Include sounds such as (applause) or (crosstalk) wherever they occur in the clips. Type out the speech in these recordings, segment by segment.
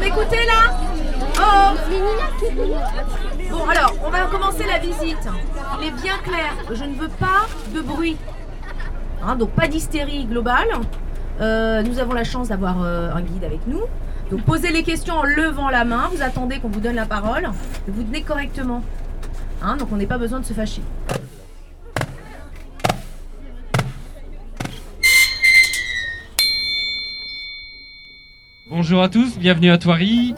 m'écoutez là Oh Bon alors, on va commencer la visite. Il est bien clair, je ne veux pas de bruit. Hein, donc pas d'hystérie globale. Euh, nous avons la chance d'avoir euh, un guide avec nous. Donc posez les questions en levant la main, vous attendez qu'on vous donne la parole, et vous tenez correctement. Hein, donc on n'est pas besoin de se fâcher. Bonjour à tous, bienvenue à Thoiry.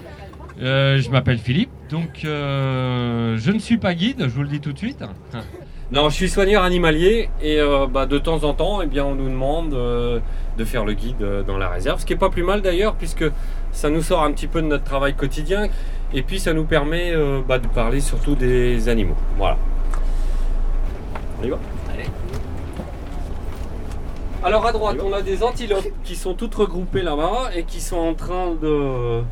Euh, je m'appelle Philippe, donc euh, je ne suis pas guide, je vous le dis tout de suite. Non, je suis soigneur animalier et euh, bah, de temps en temps, eh bien, on nous demande euh, de faire le guide euh, dans la réserve, ce qui est pas plus mal d'ailleurs, puisque ça nous sort un petit peu de notre travail quotidien et puis ça nous permet bah, de parler surtout des animaux. Voilà. On y va? Alors à droite, on a des antilopes qui sont toutes regroupées là-bas et qui sont en train de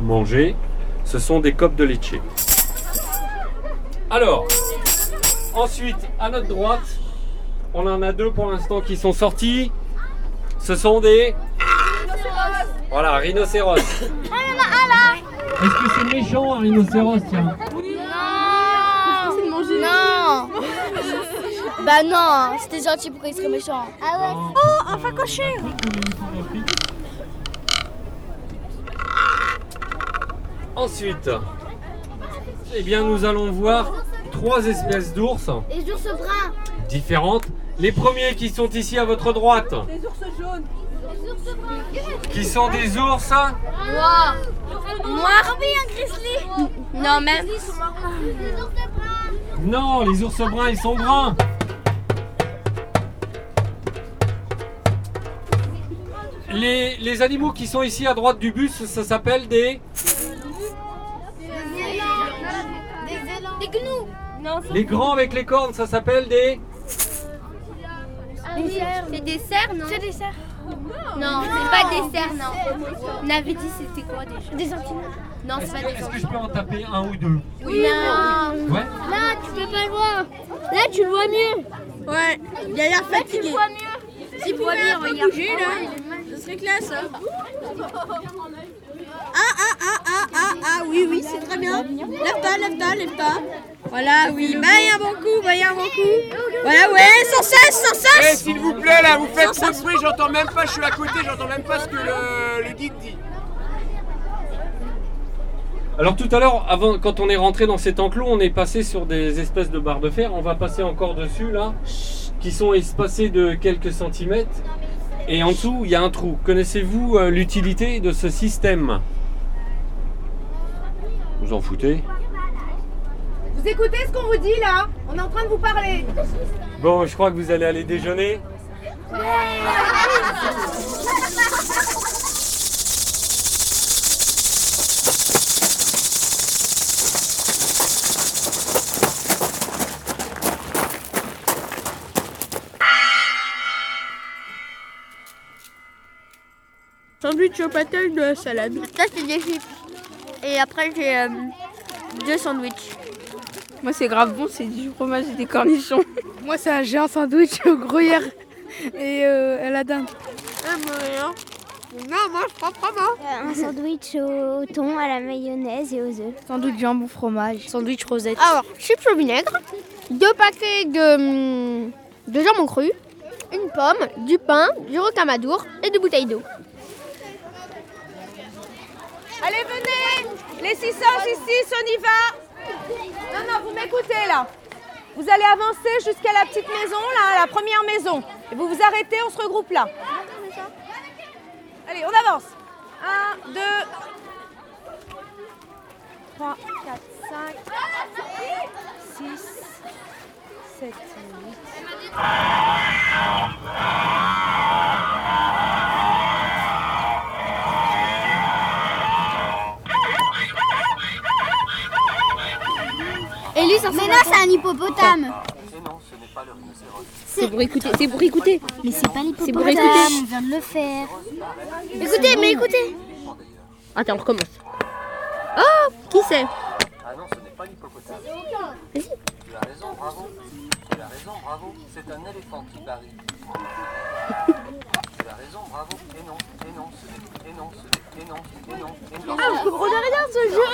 manger. Ce sont des copes de leche. Alors, ensuite, à notre droite, on en a deux pour l'instant qui sont sortis. Ce sont des... Voilà, rhinocéros. Est-ce que c'est méchant un rhinocéros, tiens Non Bah non, c'était gentil pourquoi il serait méchant. Ah ouais Oh, un facoché Ensuite, eh bien, nous allons voir trois espèces d'ours. Les ours bruns. Différentes. Les premiers qui sont ici à votre droite, Les ours jaunes. qui sont des ours Noir Noir Oui, un grizzly. Non, même Non, les ours bruns, ils sont bruns. Les, les animaux qui sont ici à droite du bus, ça s'appelle des... Des gnous Non, Les grands avec les cornes, ça s'appelle des... c'est des cerfs, non C'est des cerfs. Non, c'est pas des cerfs, non. On avait dit c'était quoi déjà Des antilopes. Non, c'est pas des est-ce que je peux en taper un ou deux Non. Ouais Là, tu peux pas le voir. Là, tu le vois mieux. Ouais, il a l'air Là, tu le fatigué. vois mieux. Vois mieux, regarde. bouger, là. Ce serait classe. hein. Ah, ah, ah, ah, ah, ah, oui, oui, c'est très bien. Lève pas, lève pas, lève pas. Voilà, oui. Bah, il y a un bon coup, bah, il y a un bon coup. Voilà, ouais, sans cesse, sans Eh, cesse. s'il vous plaît, là, vous faites trop de bruit, j'entends même pas, je suis à côté, j'entends même pas ce que le, le guide dit. Alors tout à l'heure, avant, quand on est rentré dans cet enclos, on est passé sur des espèces de barres de fer. On va passer encore dessus là, qui sont espacées de quelques centimètres. Et en dessous, il y a un trou. Connaissez-vous euh, l'utilité de ce système? Vous en foutez Vous écoutez ce qu'on vous dit là On est en train de vous parler. Bon, je crois que vous allez aller déjeuner. Sandwich au pâté de la salade. Ça, c'est des chips. Et après, j'ai euh, deux sandwichs. Moi, c'est grave bon, c'est du fromage et des cornichons. (laughs) Moi, c'est un sandwich au gruyère et euh, à la dinde. Non, moi, je prends pas moi. Un sandwich au thon, à la mayonnaise et aux œufs. Sandwich jambon fromage. Sandwich rosette. Alors, chips au vinaigre, deux paquets de, hum, de jambon cru, une pomme, du pain, du rocamadour et deux bouteilles d'eau. Allez, venez Les 600, 6 on y va Non, non, vous m'écoutez là. Vous allez avancer jusqu'à la petite maison, là, la première maison. Et vous vous arrêtez, on se regroupe là. Allez, on avance. 1, 2, 3, 4, 5, 6, 7, 8. Mais là, c'est un hippopotame. C'est pour écouter, c'est pour écouter. Mais c'est pas pour l'hippopotame, écouter. on vient de le faire. Écoutez, mais écoutez. Attends, on recommence. Oh, Qui c'est? Ah non, ce n'est pas l'hippopotame. Tu as raison, bravo. Tu as raison, bravo. C'est un éléphant qui parie. tu as raison, bravo. Et non, et non, ce n'est et non, ce n'est et non, et non, et non. Ah, comprenez rien ce jeu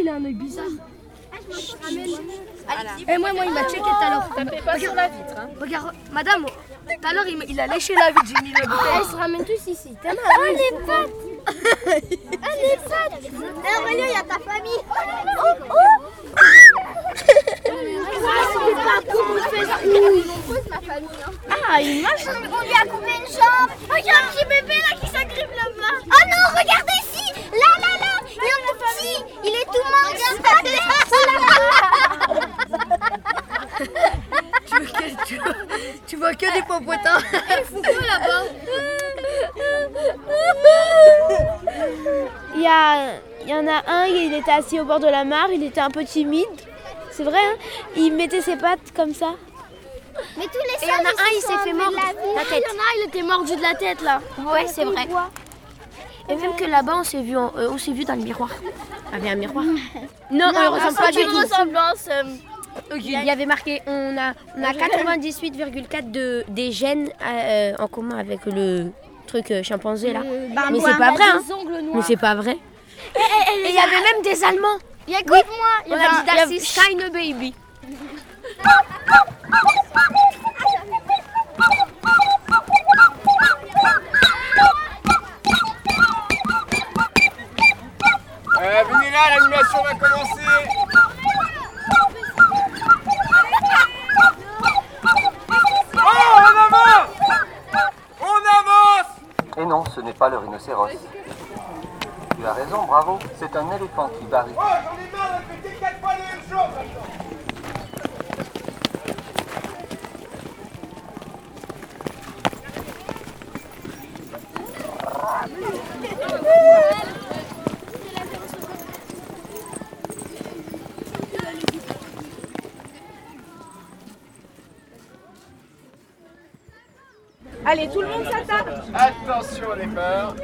Il a un œil bizarre. Et moi, moi, il m'a checké tout à l'heure. Regarde la vitre. Regarde, madame, tout à l'heure, il, m'a- il a léché la vitre, j'ai mis bouteille. Ils se ramènent tous ici. T'as mal. Oh, les pattes Ah, les pattes Eh, Aurélien, il y a ta famille. Oh, oh Ah, il marche On lui a coupé une jambe. Oh, il y a un petit bébé là qui s'agrippe là-bas. Oh non, regardez ici. Là, là, là. Il est tout petit. Il est tout mince. tu, vois que, tu, vois, tu vois que des popotins. (laughs) (laughs) Il y, a, il y en a un, il était assis au bord de la mare, il était un peu timide. C'est vrai, hein? Il mettait ses pattes comme ça. Mais tous les Et il y en a un, il s'est fait mordre la tête. Il y en a un, il était mordu de la tête là. Ouais, c'est vrai. Et même que là-bas, on s'est vu, en- euh, on s'est vu dans le miroir. Il y avait un miroir. (laughs) Non, on ne ressemble pas du tout. ressemblance. Il y avait marqué, on a, on a 98,4 de, des gènes euh, en commun avec le truc euh, chimpanzé là. Mais c'est pas vrai, hein. Mais c'est pas vrai. Et il y avait même des Allemands. Il y a moi Baby. (laughs) ce n'est pas le rhinocéros. Tu as raison, bravo. C'est un éléphant qui varie. Oh, j'en ai marre de quatre Allez, tout le monde s'attable. Attention les peurs.